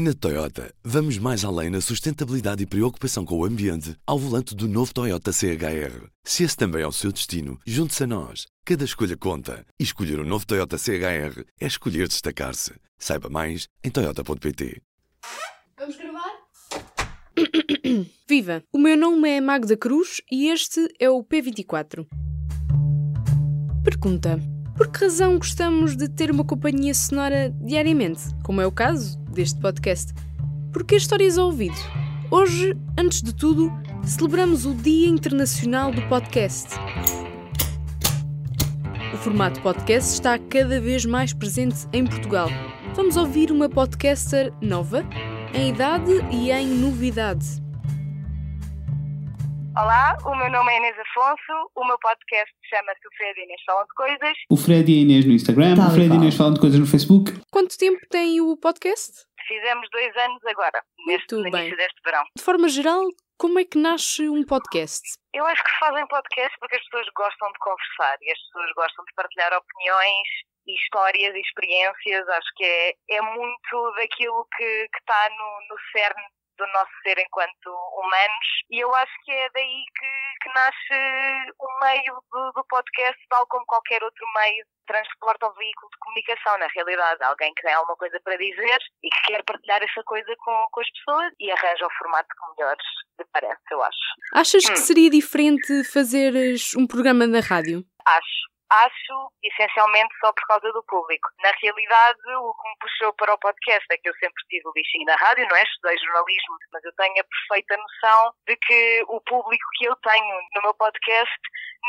Na Toyota, vamos mais além na sustentabilidade e preocupação com o ambiente ao volante do novo Toyota CHR. Se esse também é o seu destino, junte-se a nós. Cada escolha conta. E escolher o um novo Toyota CHR é escolher destacar-se. Saiba mais em Toyota.pt. Vamos gravar? Viva! O meu nome é Magda Cruz e este é o P24. Pergunta: Por que razão gostamos de ter uma companhia sonora diariamente, como é o caso deste podcast? Porque histórias ao ouvido? Hoje, antes de tudo, celebramos o Dia Internacional do Podcast. O formato podcast está cada vez mais presente em Portugal. Vamos ouvir uma podcaster nova, em idade e em novidade. Olá, o meu nome é Inês Afonso, o meu podcast chama-se O Fred e Inês Falam de Coisas. O Fred e a Inês no Instagram, Tal o Fred e. Inês falam de coisas no Facebook. Quanto tempo tem o podcast? Fizemos dois anos agora, neste Muito no bem. início deste verão. De forma geral, como é que nasce um podcast? Eu acho que fazem podcast porque as pessoas gostam de conversar e as pessoas gostam de partilhar opiniões e histórias e experiências. Acho que é, é muito daquilo que que está no, no cerne do nosso ser enquanto humanos e eu acho que é daí que, que nasce o meio do, do podcast, tal como qualquer outro meio de transporte ou veículo de comunicação, na realidade. Alguém que tem alguma coisa para dizer e que quer partilhar essa coisa com, com as pessoas e arranja o formato que melhor lhe parece, eu acho. Achas que Hum. seria diferente fazeres um programa na rádio? Acho. Acho, essencialmente, só por causa do público. Na realidade, o que me puxou para o podcast é que eu sempre tive o bichinho na rádio, não é? Estudei jornalismo, mas eu tenho a perfeita noção de que o público que eu tenho no meu podcast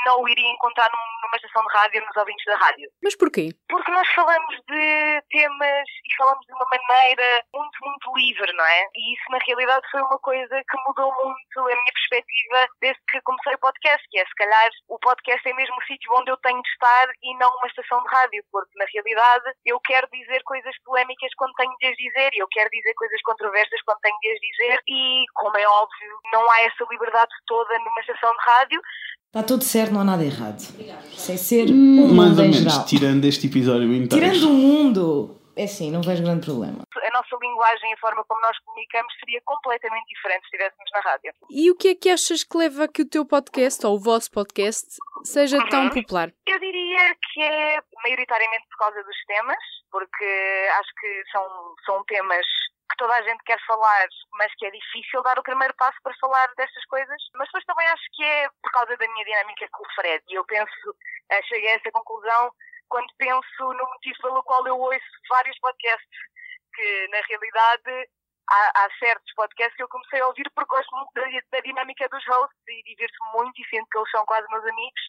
não o iria encontrar num- numa estação de rádio, nos ouvintes da rádio. Mas porquê? Porque nós falamos de temas e falamos de uma maneira muito, muito livre, não é? E isso, na realidade, foi uma coisa que mudou muito a minha perspectiva desde que comecei o podcast, que é, se calhar, o podcast é mesmo o sítio onde eu tenho de estar e não uma estação de rádio, porque, na realidade, eu quero dizer coisas polémicas quando tenho de as dizer e eu quero dizer coisas controversas quando tenho de as dizer e, como é óbvio, não há essa liberdade toda numa estação de rádio, Está tudo certo, não há nada errado. Sem ser Hum, o mais mundo ou menos, geral. tirando este episódio inteiro. Tirando o mundo, é assim, não vejo grande problema. a nossa linguagem e a forma como nós comunicamos seria completamente diferente se estivéssemos na rádio. E o que é que achas que leva a que o teu podcast, ou o vosso podcast, seja tão Uhum. popular? Eu diria que é maioritariamente por causa dos temas, porque acho que são, são temas que toda a gente quer falar, mas que é difícil dar o primeiro passo para falar destas coisas. Mas depois também acho que é por causa da minha dinâmica com o Fred. E eu penso, eh, cheguei a essa conclusão quando penso no motivo pelo qual eu ouço vários podcasts, que na realidade há, há certos podcasts que eu comecei a ouvir porque gosto muito da, da dinâmica dos hosts e divirto-me muito e sinto que eles são quase meus amigos.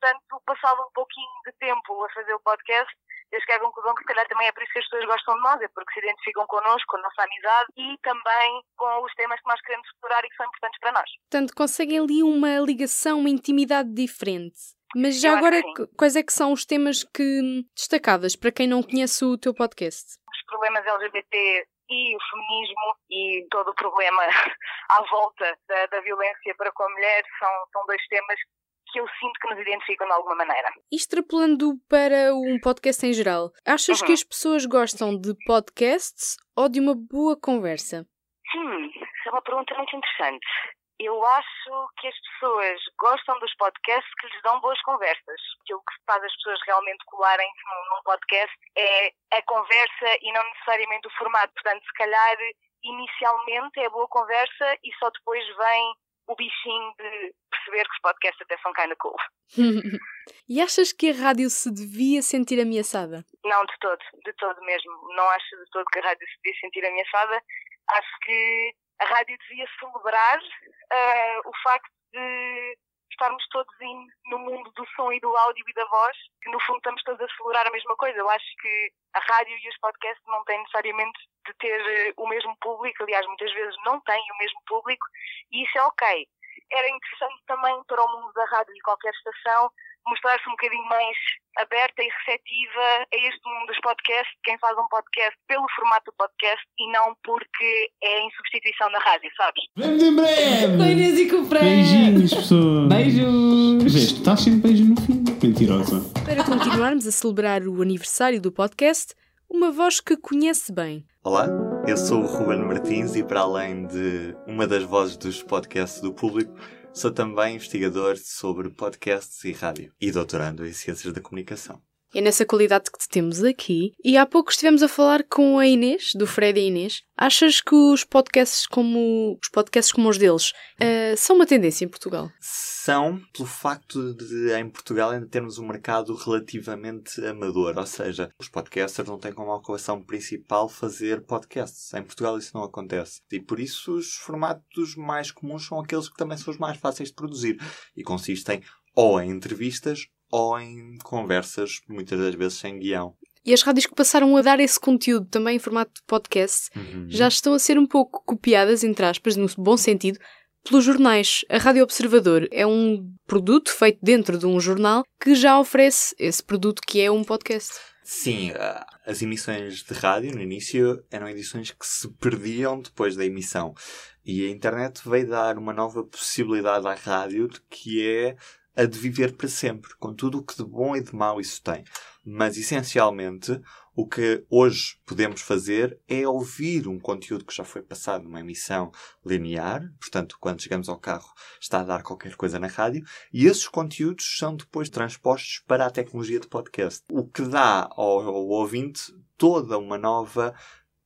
Portanto, passado um pouquinho de tempo a fazer o podcast, eu cheguei à conclusão que se calhar também é por isso que as pessoas gostam de nós, é porque se identificam connosco, com a nossa amizade e também com os temas que nós queremos explorar e que são importantes para nós. Portanto, conseguem ali uma ligação, uma intimidade diferente. Mas já agora, que sim. qu- quais é que são os temas que destacavas para quem não conhece o teu podcast? Os problemas LGBT e o feminismo e todo o problema à volta da, da violência para com a mulher são, são dois temas que eu sinto que nos identificam de alguma maneira. Extrapolando para um podcast em geral, achas Uhum. que as pessoas gostam de podcasts ou de uma boa conversa? Hum, isso é uma pergunta muito interessante. Eu acho que as pessoas gostam dos podcasts que lhes dão boas conversas. Aquilo que faz as pessoas realmente colarem-se num, podcast é a conversa e não necessariamente o formato. Portanto, se calhar, inicialmente é boa conversa e só depois vem o bichinho de perceber que os podcasts até são kind of cool. e achas que a rádio se devia sentir ameaçada? Não, de todo, de todo mesmo. Não acho de todo que a rádio se devia sentir ameaçada. Acho que a rádio devia celebrar ah, o facto de estarmos todos in, no mundo do som e do áudio e da voz, que no fundo estamos todos a celebrar a mesma coisa. Eu acho que a rádio e os podcasts não têm necessariamente de ter eh, o mesmo público, aliás, muitas vezes não têm o mesmo público, e isso é ok. Era interessante também para o mundo da rádio e qualquer estação mostrar-se um bocadinho mais aberta e receptiva a este mundo dos podcasts, quem faz um podcast pelo formato do podcast e não porque é em substituição da rádio, sabes? Vemos em breve! E Fred. Beijinhos, pessoas! Beijos! Vês, tu estás sempre beijo no fim. Mentirosa. Para continuarmos a celebrar o aniversário do podcast, uma voz que conhece bem. Olá, eu sou o Ruben Martins e, para além de uma das vozes dos podcasts do público, sou também investigador sobre podcasts e rádio e doutorando em Ciências da Comunicação. É nessa qualidade que te temos aqui. E há pouco estivemos a falar com a Inês, do Fred e Inês. Achas que os podcasts como os podcasts como os deles uh, são uma tendência em Portugal? São, pelo facto de em Portugal ainda termos um mercado relativamente amador, ou seja, os podcasters não têm como ocupação principal fazer podcasts. Em Portugal isso não acontece. E por isso os formatos mais comuns são aqueles que também são os mais fáceis de produzir e consistem ou em entrevistas ou em conversas, muitas das vezes sem guião. E as rádios que passaram a dar esse conteúdo também em formato de podcast Uhum. já estão a ser um pouco copiadas, entre aspas, no bom sentido, pelos jornais. A Rádio Observador é um produto feito dentro de um jornal que já oferece esse produto que é um podcast. Sim, as emissões de rádio no início eram edições que se perdiam depois da emissão. E a internet veio dar uma nova possibilidade à rádio de que é a de viver para sempre, com tudo o que de bom e de mau isso tem. Mas essencialmente, o que hoje podemos fazer é ouvir um conteúdo que já foi passado numa emissão linear, portanto, quando chegamos ao carro está a dar qualquer coisa na rádio, e esses conteúdos são depois transpostos para a tecnologia de podcast, o que dá ao, ao ouvinte toda uma nova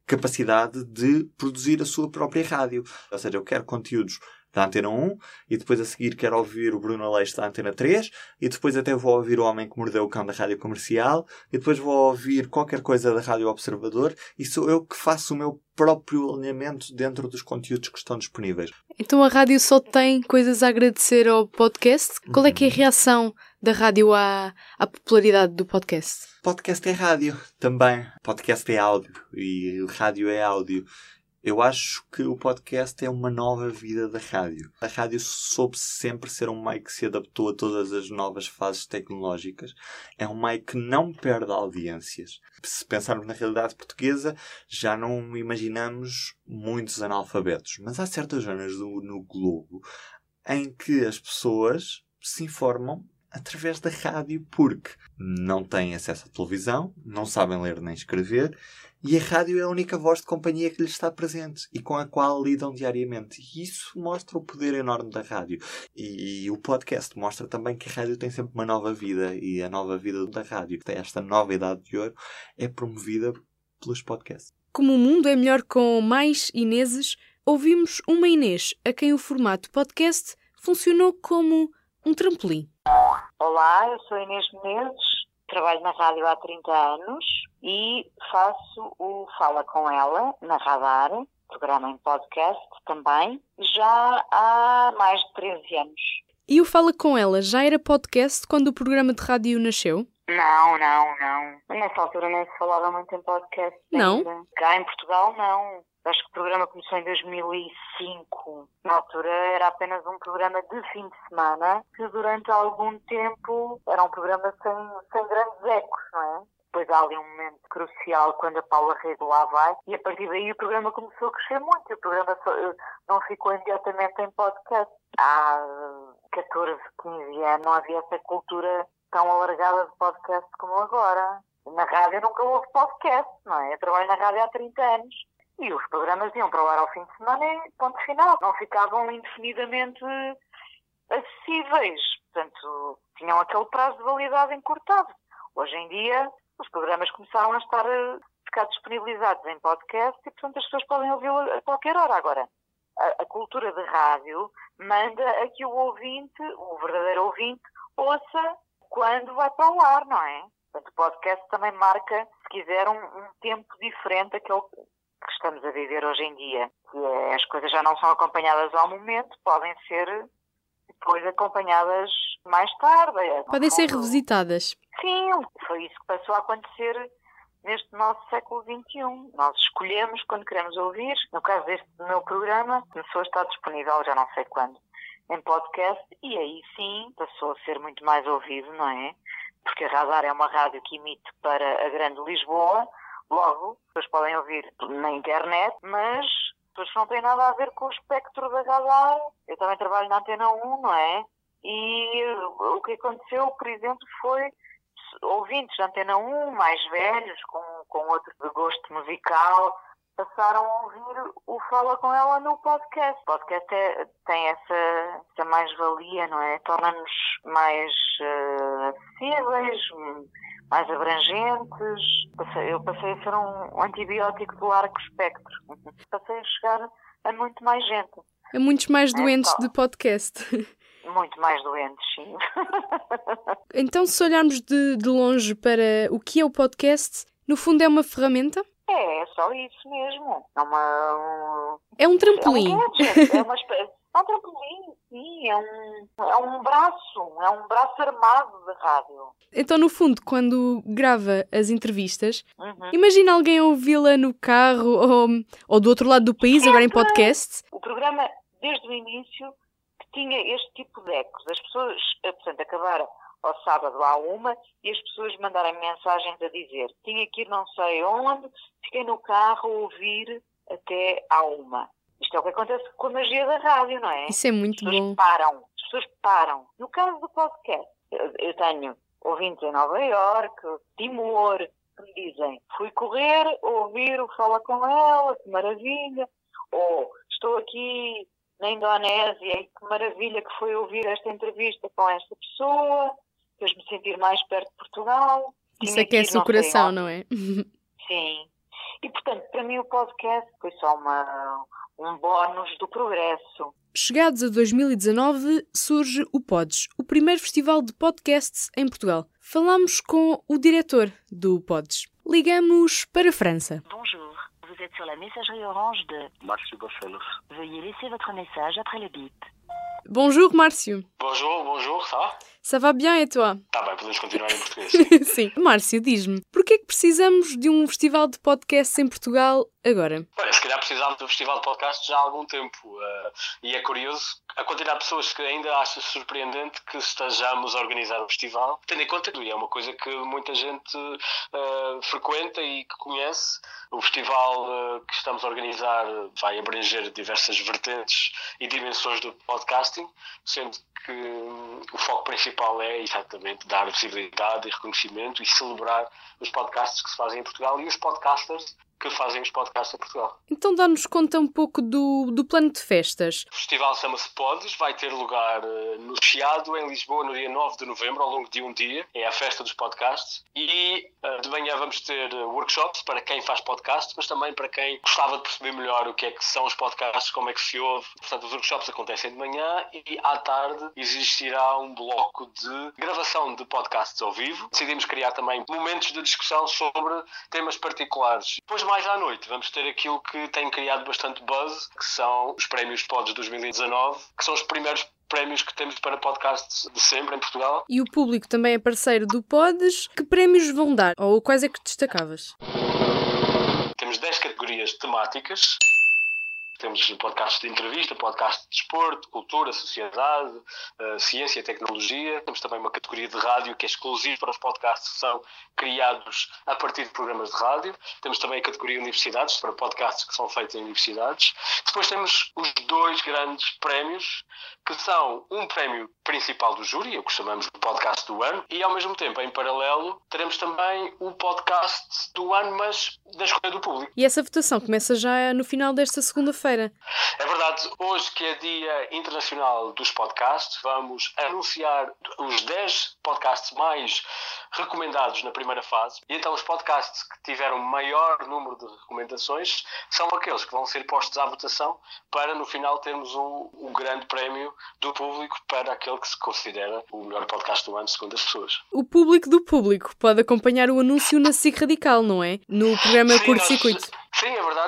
capacidade de produzir a sua própria rádio. Ou seja, eu quero conteúdos da Antena 1 e depois a seguir quero ouvir o Bruno Aleixo da Antena 3 e depois até vou ouvir o Homem que Mordeu o Cão da Rádio Comercial e depois vou ouvir qualquer coisa da Rádio Observador e sou eu que faço o meu próprio alinhamento dentro dos conteúdos que estão disponíveis. Então a rádio só tem coisas a agradecer ao podcast? Qual é que é a reação da rádio à, à popularidade do podcast? Podcast é rádio também. Podcast é áudio e rádio é áudio. Eu acho que o podcast é uma nova vida da rádio. A rádio soube sempre ser um meio que se adaptou a todas as novas fases tecnológicas. É um meio que não perde audiências. Se pensarmos na realidade portuguesa, já não imaginamos muitos analfabetos. Mas há certas zonas do, no globo em que as pessoas se informam através da rádio porque não têm acesso à televisão, não sabem ler nem escrever e a rádio é a única voz de companhia que lhes está presente e com a qual lidam diariamente. E isso mostra o poder enorme da rádio. E, o podcast mostra também que a rádio tem sempre uma nova vida e a nova vida da rádio, esta nova idade de ouro, é promovida pelos podcasts. Como o mundo é melhor com mais Ineses, ouvimos uma Inês a quem o formato podcast funcionou como um trampolim. Olá, eu sou Inês Menezes, trabalho na rádio há 30 anos e faço o Fala com Ela na Radar, programa em podcast também, já há mais de 13 anos. E o Fala com Ela já era podcast quando o programa de rádio nasceu? Não, não, não. Nessa altura nem se falava muito em podcast. Não? ainda. Cá em Portugal, não. Acho que o programa começou em 2005. Na altura era apenas um programa de fim de semana, que durante algum tempo era um programa sem, sem grandes ecos, não é? Depois há ali um momento crucial quando a Paula Rego lá vai e a partir daí o programa começou a crescer muito o programa só, eh, não ficou imediatamente em podcast. Há 14, 15 anos não havia essa cultura tão alargada de podcast como agora. Na rádio nunca houve podcast, não é? Eu trabalho na rádio há 30 anos. E os programas iam para o ar ao fim de semana e ponto final. Não ficavam indefinidamente acessíveis. Portanto, tinham aquele prazo de validade encurtado. Hoje em dia, os programas começaram a estar a ficar disponibilizados em podcast e, portanto, as pessoas podem ouvi-lo a qualquer hora. Agora, a, a cultura de rádio manda a que o ouvinte, o verdadeiro ouvinte, ouça quando vai para o ar, não é? Portanto, o podcast também marca, se quiser, um, um tempo diferente daquele que estamos a viver hoje em dia. Que é, as coisas já não são acompanhadas ao momento, podem ser depois acompanhadas mais tarde. É, Podem ser revisitadas. Sim, foi isso que passou a acontecer neste nosso século XXI. Nós escolhemos quando queremos ouvir. No caso deste meu programa, começou a estar disponível, já não sei quando, em podcast, e aí sim passou a ser muito mais ouvido, não é? Porque a Radar é uma rádio que emite para a Grande Lisboa, logo, as pessoas podem ouvir na internet, mas as pessoas não têm nada a ver com o espectro da Radar. Eu também trabalho na Antena 1, não é? E o que aconteceu, por exemplo, foi ouvintes da Antena 1, mais velhos, com, com outro gosto musical, passaram a ouvir o Fala com ela no podcast. O podcast é- tem essa, essa mais-valia, não é? Torna-nos mais eh, acessíveis, mais abrangentes. Passei- Eu passei a ser um antibiótico do largo espectro. Passei a chegar a muito mais gente. Há muitos mais doentes só. de podcast. Muito mais doentes, sim. Então, se olharmos de, de longe para o que é o podcast, no fundo é uma ferramenta? É, é só isso mesmo. É uma, um- É um É trampolim. um gadget, é uma espécie. É um trampolim, sim, é um, é um braço, é um braço armado de rádio. Então, no fundo, quando grava as entrevistas, Uhum. imagina alguém ouvi-la no carro ou, ou do outro lado do país, agora em podcast. O programa, desde o início, tinha este tipo de ecos. As pessoas, eh, portanto, acabaram ao sábado à uma e as pessoas mandarem mensagens a dizer tinha que ir não sei onde, fiquei no carro a ouvir até à uma. Isto é o que acontece com a magia da rádio, não é? Isso é muito As pessoas bom. param, as pessoas param. No caso do podcast, eu, eu tenho ouvintes em Nova Iorque, Timor, que me dizem fui correr, ouvir o Fala Com Ela, que maravilha, ou estou aqui na Indonésia e que maravilha que foi ouvir esta entrevista com esta pessoa, fez-me sentir mais perto de Portugal. Isso aquece ir o não sei coração, não é? Sim. E, portanto, para mim o podcast foi só uma, um bónus do progresso. Chegados a 2019, surge o Pods, o primeiro festival de podcasts em Portugal. Falamos com o diretor do Pods. Ligamos para a França. Bonjour, vous êtes sur la messagerie orange de Barcelos. Veuillez laisser votre message après le bip. Bonjour, Márcio. Bonjour, bonjour, ça va? Ça va bien et toi? Tá bem, podemos continuar em português. Sim. Márcio, diz-me, porquê é que precisamos de um festival de podcasts em Portugal agora? Se calhar precisámos do Festival de Podcast já há algum tempo. eh, e é curioso a quantidade de pessoas que ainda acha surpreendente que estejamos a organizar um festival, tendo em conta que é uma coisa que muita gente eh, frequenta e que conhece. O festival eh, que estamos a organizar vai abranger diversas vertentes e dimensões do podcasting, sendo que hum, o foco principal é exatamente dar visibilidade e reconhecimento e celebrar os podcasts que se fazem em Portugal e os podcasters que fazem os podcasts em Portugal. Então dá-nos conta um pouco do, do plano de festas. O festival chama-se Podes, vai ter lugar eh, no Chiado, em Lisboa, no dia 9 de novembro, ao longo de um dia. É a festa dos podcasts. E eh, de manhã vamos ter eh, workshops para quem faz podcasts, mas também para quem gostava de perceber melhor o que é que são os podcasts, como é que se ouve. Portanto, os workshops acontecem de manhã e à tarde existirá um bloco de gravação de podcasts ao vivo. Decidimos criar também momentos de discussão sobre temas particulares. Depois, mais à noite, vamos ter aquilo que tem criado bastante buzz, que são os prémios Pods 2019, que são os primeiros prémios que temos para podcasts de sempre em Portugal. E o público também é parceiro do Pods. Que prémios vão dar? Ou quais é que destacavas? Temos 10 categorias temáticas. Temos podcasts de entrevista, podcasts de desporto, cultura, sociedade, eh, ciência e tecnologia. Temos também uma categoria de rádio que é exclusiva para os podcasts que são criados a partir de programas de rádio. Temos também a categoria universidades, para podcasts que são feitos em universidades. Depois temos os dois grandes prémios, que são um prémio principal do júri, o que chamamos de podcast do ano, e ao mesmo tempo, em paralelo, teremos também o podcast do ano, mas da escolha do público. E essa votação começa já no final desta segunda-feira. É verdade, hoje que é Dia Internacional dos Podcasts, vamos anunciar os 10 podcasts mais recomendados na primeira fase. E então os podcasts que tiveram maior número de recomendações são aqueles que vão ser postos à votação para no final termos o, grande prémio do público para aquele que se considera o melhor podcast do ano, segundo as pessoas. O público do público pode acompanhar o anúncio na SIC Radical, não é? No programa Sim, Curto nós- Circuito. É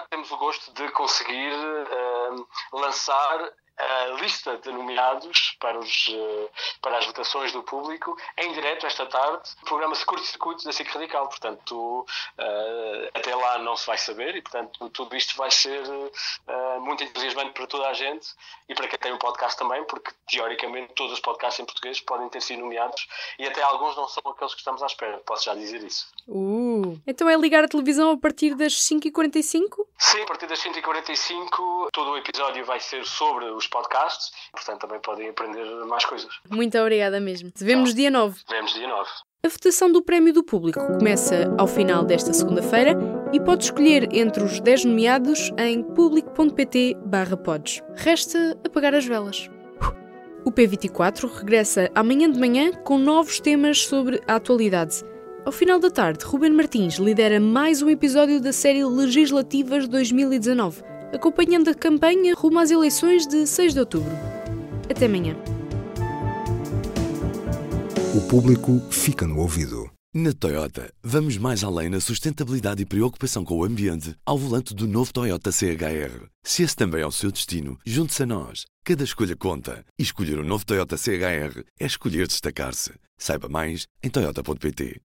temos o gosto de conseguir eh, lançar a lista de nomeados para, os, eh, para as votações do público em direto esta tarde, no programa Curto Circuito da SIC Radical. Portanto, eh, até lá não se vai saber e, portanto, tudo isto vai ser eh, muito entusiasmante para toda a gente e para quem tem um podcast também, porque teoricamente todos os podcasts em português podem ter sido nomeados e até alguns não são aqueles que estamos à espera, posso já dizer isso. Uh. Então é ligar a televisão a partir das 5h45? Sim, a partir das 145 todo o episódio vai ser sobre os podcasts, portanto também podem aprender mais coisas. Muito obrigada mesmo. Te vemos dia 9. Vemos dia 9. A votação do prémio do público começa ao final desta segunda-feira e pode escolher entre os 10 nomeados em público.pt pods. Resta apagar as velas. O P24 regressa amanhã de manhã com novos temas sobre a atualidade. Ao final da tarde, Ruben Martins lidera mais um episódio da série Legislativas 2019, acompanhando a campanha rumo às eleições de 6 de outubro. Até amanhã. O público fica no ouvido. Na Toyota, vamos mais além na sustentabilidade e preocupação com o ambiente ao volante do novo Toyota CHR. Se esse também é o seu destino, junte-se a nós. Cada escolha conta. E escolher o um novo Toyota CHR é escolher destacar-se. Saiba mais em Toyota.pt.